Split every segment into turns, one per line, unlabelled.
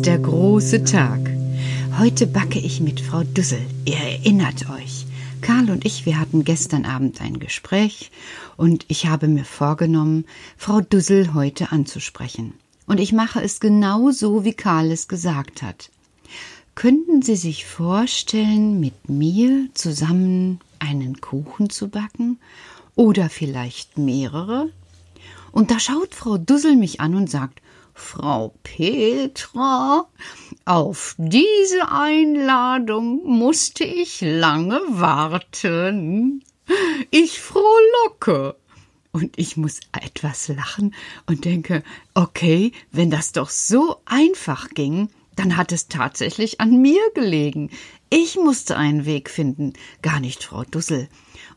ist der
große Tag. Heute backe ich mit Frau Düssel. Ihr erinnert euch. Karl und ich, wir hatten gestern Abend ein Gespräch und ich habe mir vorgenommen, Frau Düssel heute anzusprechen. Und ich mache es genau so, wie Karl es gesagt hat. Könnten Sie sich vorstellen, mit mir zusammen einen Kuchen zu backen? Oder vielleicht mehrere? Und da schaut Frau Dussel mich an und sagt, Frau Petra, auf diese Einladung musste ich lange warten. Ich frohlocke. Und ich muss etwas lachen und denke, okay, wenn das doch so einfach ging, dann hat es tatsächlich an mir gelegen. Ich musste einen Weg finden, gar nicht Frau Dussel.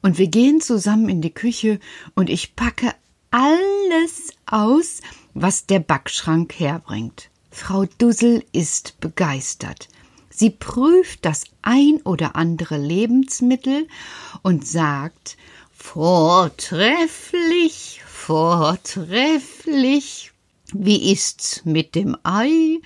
Und wir gehen zusammen in die Küche und ich packe alles aus, was der Backschrank herbringt. Frau Dussel ist begeistert. Sie prüft das ein oder andere Lebensmittel und sagt Vortrefflich, vortrefflich. Wie ist's mit dem Ei?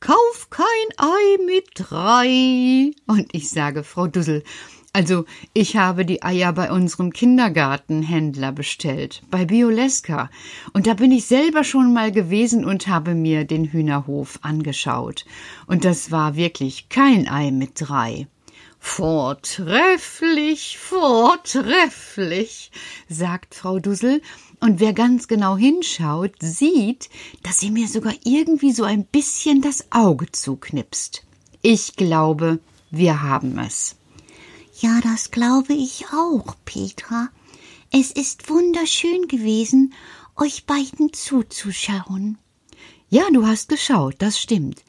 Kauf kein Ei mit drei. Und ich sage, Frau Dussel, also ich habe die Eier bei unserem Kindergartenhändler bestellt, bei Bioleska, und da bin ich selber schon mal gewesen und habe mir den Hühnerhof angeschaut. Und das war wirklich kein Ei mit drei. Vortrefflich, vortrefflich, sagt Frau Dussel, und wer ganz genau hinschaut, sieht, dass sie mir sogar irgendwie so ein bisschen das Auge zuknipst. Ich glaube, wir haben es.
Ja, das glaube ich auch, Petra. Es ist wunderschön gewesen, euch beiden zuzuschauen.
Ja, du hast geschaut, das stimmt.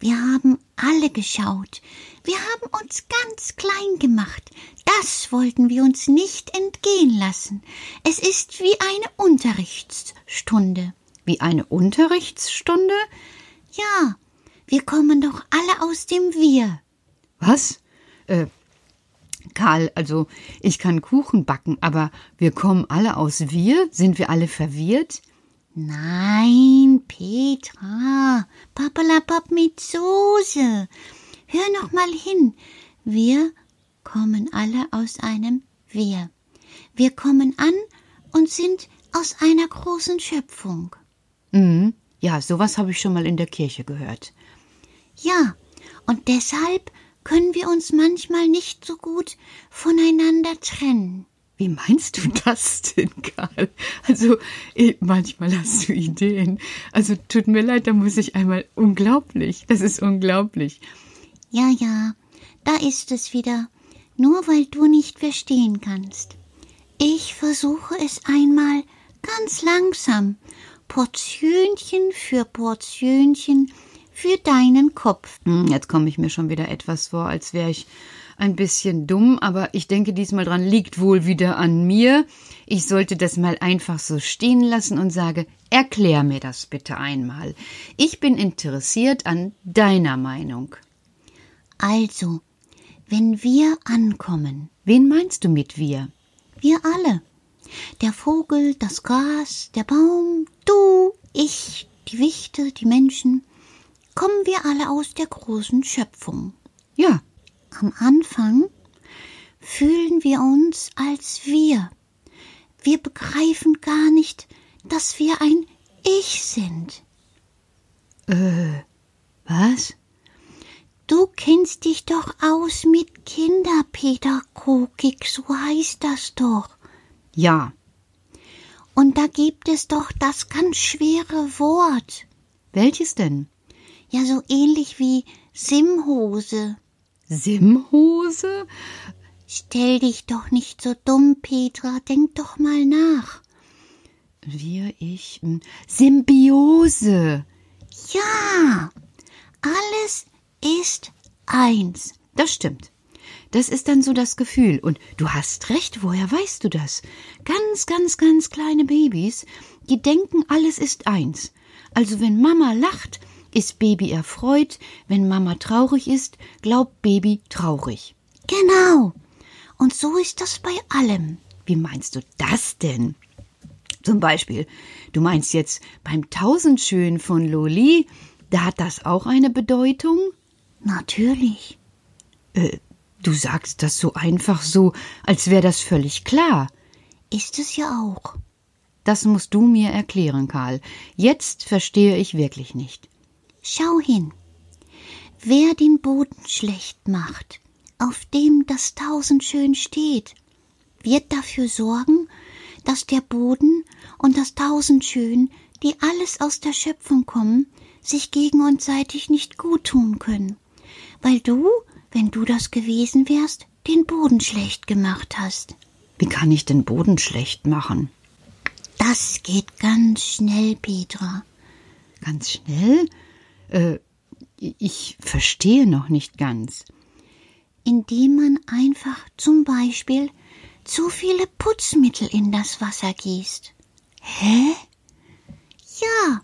Wir haben alle geschaut. Wir haben uns ganz klein gemacht. Das wollten wir uns nicht entgehen lassen. Es ist wie eine Unterrichtsstunde.
Wie eine Unterrichtsstunde?
Ja, wir kommen doch alle aus dem Wir.
Was? Äh, Karl, also ich kann Kuchen backen, aber wir kommen alle aus Wir? Sind wir alle verwirrt?
Nein, Petra, Papalapap mit Soße. Hör noch mal hin. Wir kommen alle aus einem Wir. Wir kommen an und sind aus einer großen Schöpfung.
Mhm. Ja, sowas habe ich schon mal in der Kirche gehört.
Ja, und deshalb können wir uns manchmal nicht so gut voneinander trennen.
Wie meinst du das denn, Karl? Also, eh, manchmal hast du Ideen. Also, tut mir leid, da muss ich einmal unglaublich. Das ist unglaublich.
Ja, ja, da ist es wieder. Nur weil du nicht verstehen kannst. Ich versuche es einmal ganz langsam, Portionchen für Portionchen für deinen Kopf.
Hm, jetzt komme ich mir schon wieder etwas vor, als wäre ich ein bisschen dumm, aber ich denke diesmal dran liegt wohl wieder an mir. Ich sollte das mal einfach so stehen lassen und sage, erklär mir das bitte einmal. Ich bin interessiert an deiner Meinung.
Also, wenn wir ankommen.
Wen meinst du mit wir?
Wir alle. Der Vogel, das Gras, der Baum, du, ich, die Wichte, die Menschen. Kommen wir alle aus der großen Schöpfung.
Ja,
am Anfang fühlen wir uns als wir. Wir begreifen gar nicht, dass wir ein Ich sind.
Äh, was?
Du kennst dich doch aus mit Kinderpädagogik, so heißt das doch.
Ja.
Und da gibt es doch das ganz schwere Wort.
Welches denn?
Ja, so ähnlich wie Simhose.
Simhose?
Stell dich doch nicht so dumm, Petra, denk doch mal nach.
Wir, ich, hm, Symbiose.
Ja, alles ist eins.
Das stimmt. Das ist dann so das Gefühl. Und du hast recht, woher weißt du das? Ganz, ganz, ganz kleine Babys, die denken, alles ist eins. Also wenn Mama lacht, ist Baby erfreut, wenn Mama traurig ist, glaubt Baby traurig.
Genau. Und so ist das bei allem.
Wie meinst du das denn? Zum Beispiel, du meinst jetzt beim Tausendschön von Loli, da hat das auch eine Bedeutung?
Natürlich.
Äh, du sagst das so einfach so, als wäre das völlig klar.
Ist es ja auch.
Das musst du mir erklären, Karl. Jetzt verstehe ich wirklich nicht.
Schau hin. Wer den Boden schlecht macht, auf dem das Tausendschön steht, wird dafür sorgen, dass der Boden und das Tausendschön, die alles aus der Schöpfung kommen, sich gegen uns seitig nicht gut tun können, weil du, wenn du das gewesen wärst, den Boden schlecht gemacht hast.
Wie kann ich den Boden schlecht machen?
Das geht ganz schnell, Petra.
Ganz schnell? Äh, ich verstehe noch nicht ganz.
Indem man einfach zum Beispiel zu viele Putzmittel in das Wasser gießt.
Hä?
Ja,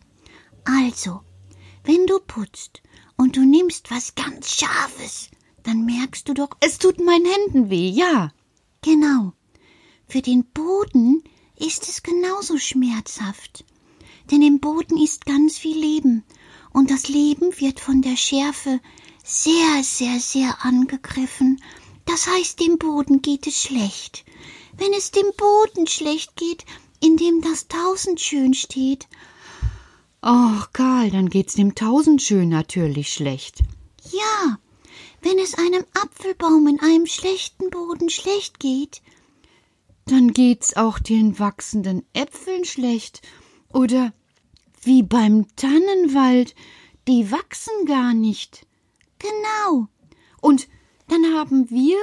also, wenn du putzt und du nimmst was ganz Scharfes, dann merkst du doch,
es tut meinen Händen weh, ja.
Genau. Für den Boden ist es genauso schmerzhaft. Denn im Boden ist ganz viel Leben, und das Leben wird von der Schärfe sehr, sehr, sehr angegriffen. Das heißt, dem Boden geht es schlecht. Wenn es dem Boden schlecht geht, in dem das Tausendschön steht.
Ach, Karl, dann geht's dem Tausendschön natürlich schlecht.
Ja, wenn es einem Apfelbaum in einem schlechten Boden schlecht geht,
dann geht's auch den wachsenden Äpfeln schlecht. Oder wie beim Tannenwald, die wachsen gar nicht.
Genau.
Und dann haben wir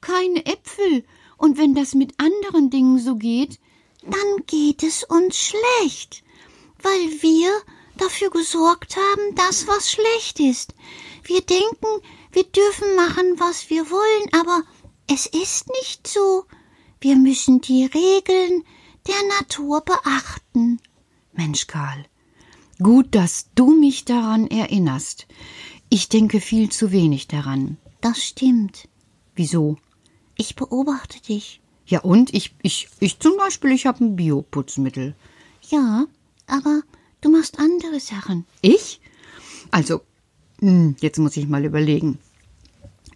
keine Äpfel. Und wenn das mit anderen Dingen so geht,
dann geht es uns schlecht, weil wir dafür gesorgt haben, dass was schlecht ist. Wir denken, wir dürfen machen, was wir wollen, aber es ist nicht so. Wir müssen die Regeln der Natur beachten.
Mensch, Karl, gut, dass du mich daran erinnerst. Ich denke viel zu wenig daran.
Das stimmt.
Wieso?
Ich beobachte dich.
Ja, und? Ich, ich, ich zum Beispiel, ich habe ein Bioputzmittel.
Ja, aber du machst andere Sachen.
Ich? Also, hm, jetzt muss ich mal überlegen.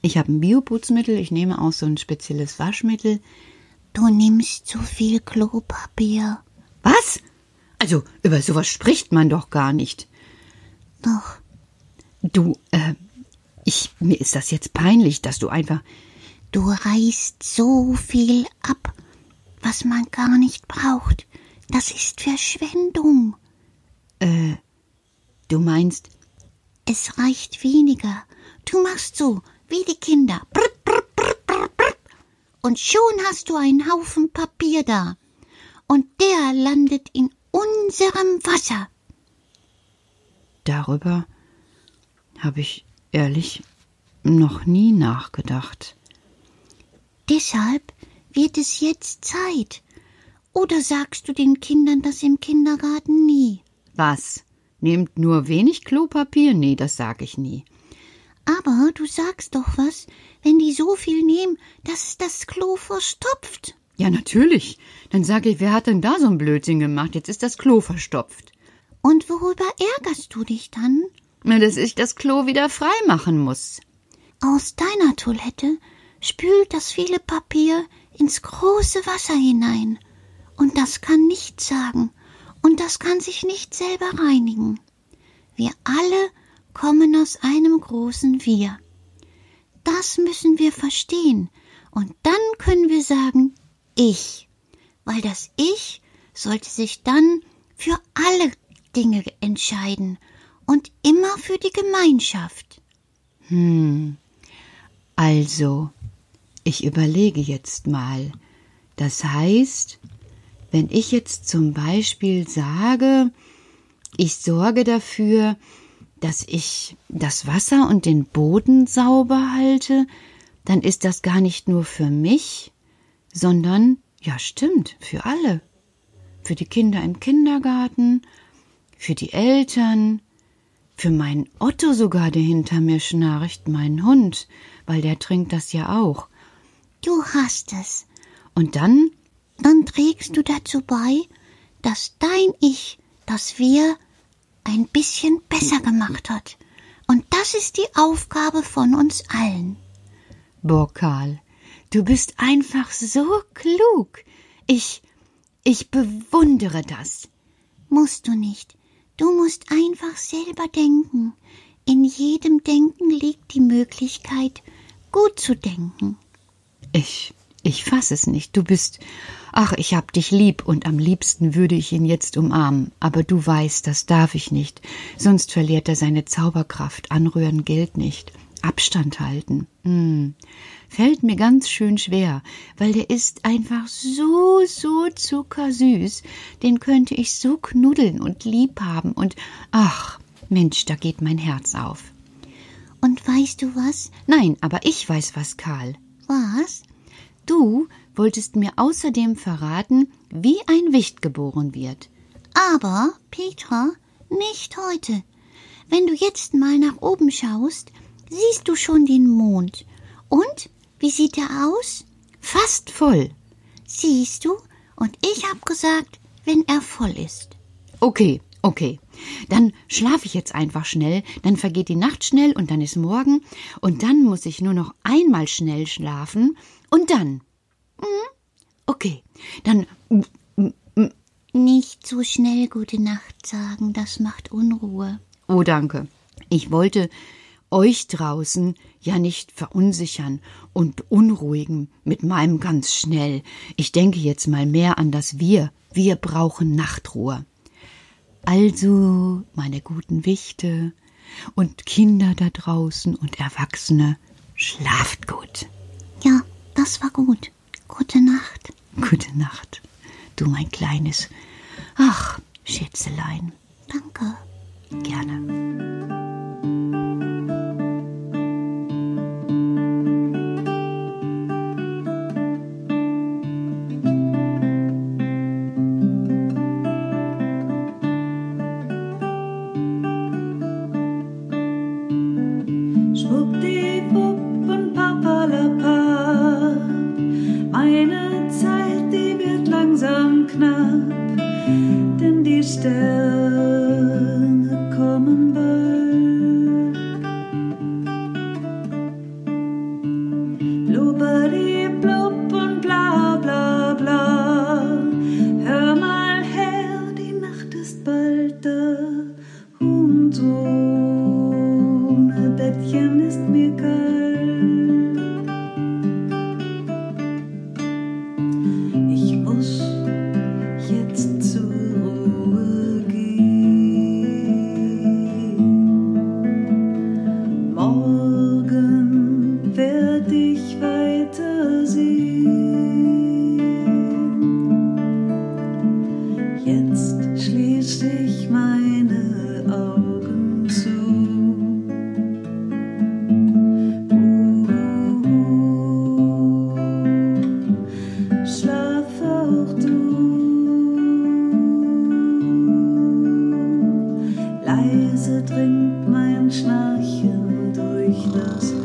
Ich habe ein Bioputzmittel, ich nehme auch so ein spezielles Waschmittel.
Du nimmst zu viel Klopapier.
Was? Also, über sowas spricht man doch gar nicht.
Doch.
Du, äh, ich, mir ist das jetzt peinlich, dass du einfach.
Du reißt so viel ab, was man gar nicht braucht. Das ist Verschwendung.
Äh, du meinst?
Es reicht weniger. Du machst so, wie die Kinder. Brr, brr, brr, und schon hast du einen Haufen Papier da. Und der landet in unserem Wasser.
Darüber habe ich ehrlich noch nie nachgedacht.
Deshalb wird es jetzt Zeit. Oder sagst du den Kindern das im Kindergarten nie?
Was? Nehmt nur wenig Klopapier? Nee, das sag ich nie.
Aber du sagst doch was, wenn die so viel nehmen, dass es das Klo verstopft.
Ja, natürlich. Dann sag ich, wer hat denn da so ein Blödsinn gemacht? Jetzt ist das Klo verstopft.
Und worüber ärgerst du dich dann?
Na, dass ich das Klo wieder frei machen muss.
Aus deiner Toilette spült das viele Papier ins große Wasser hinein. Und das kann nichts sagen. Und das kann sich nicht selber reinigen. Wir alle kommen aus einem großen Wir. Das müssen wir verstehen. Und dann können wir sagen, ich. Weil das Ich sollte sich dann für alle Dinge entscheiden und immer für die Gemeinschaft.
Hm. Also, ich überlege jetzt mal. Das heißt, wenn ich jetzt zum Beispiel sage, ich sorge dafür, dass ich das Wasser und den Boden sauber halte, dann ist das gar nicht nur für mich, sondern, ja stimmt, für alle. Für die Kinder im Kindergarten, für die Eltern, für meinen Otto sogar, der hinter mir schnarcht, meinen Hund, weil der trinkt das ja auch.
Du hast es.
Und dann?
Dann trägst du dazu bei, dass dein Ich, das Wir, ein bisschen besser gemacht hat. Und das ist die Aufgabe von uns allen.
Boah, Karl, du bist einfach so klug. Ich, ich bewundere das.
Musst du nicht. Du musst einfach selber denken. In jedem Denken liegt die Möglichkeit, gut zu denken.
Ich, ich fass es nicht. Du bist, ach, ich hab dich lieb und am liebsten würde ich ihn jetzt umarmen. Aber du weißt, das darf ich nicht. Sonst verliert er seine Zauberkraft. Anrühren gilt nicht. Abstand halten. Hm. Fällt mir ganz schön schwer, weil der ist einfach so, so zuckersüß. Den könnte ich so knuddeln und lieb haben und ach, Mensch, da geht mein Herz auf.
Und weißt du was?
Nein, aber ich weiß was, Karl.
Was?
Du wolltest mir außerdem verraten, wie ein Wicht geboren wird.
Aber, Petra, nicht heute. Wenn du jetzt mal nach oben schaust, siehst du schon den Mond. Und wie sieht er aus?
Fast voll.
Siehst du? Und ich hab gesagt, wenn er voll ist.
Okay, okay. Dann schlafe ich jetzt einfach schnell, dann vergeht die Nacht schnell und dann ist morgen und dann muss ich nur noch einmal schnell schlafen und dann. Hm? Okay, dann.
Nicht so schnell gute Nacht sagen, das macht Unruhe.
Oh, danke. Ich wollte euch draußen ja nicht verunsichern und beunruhigen mit meinem ganz schnell. Ich denke jetzt mal mehr an das Wir. Wir brauchen Nachtruhe. Also, meine guten Wichte und Kinder da draußen und Erwachsene, schlaft gut.
Ja, das war gut. Gute Nacht.
Gute Nacht, du mein kleines. Ach, Schätzelein.
Danke.
Gerne.
Leise dringt mein Schnarchen durch das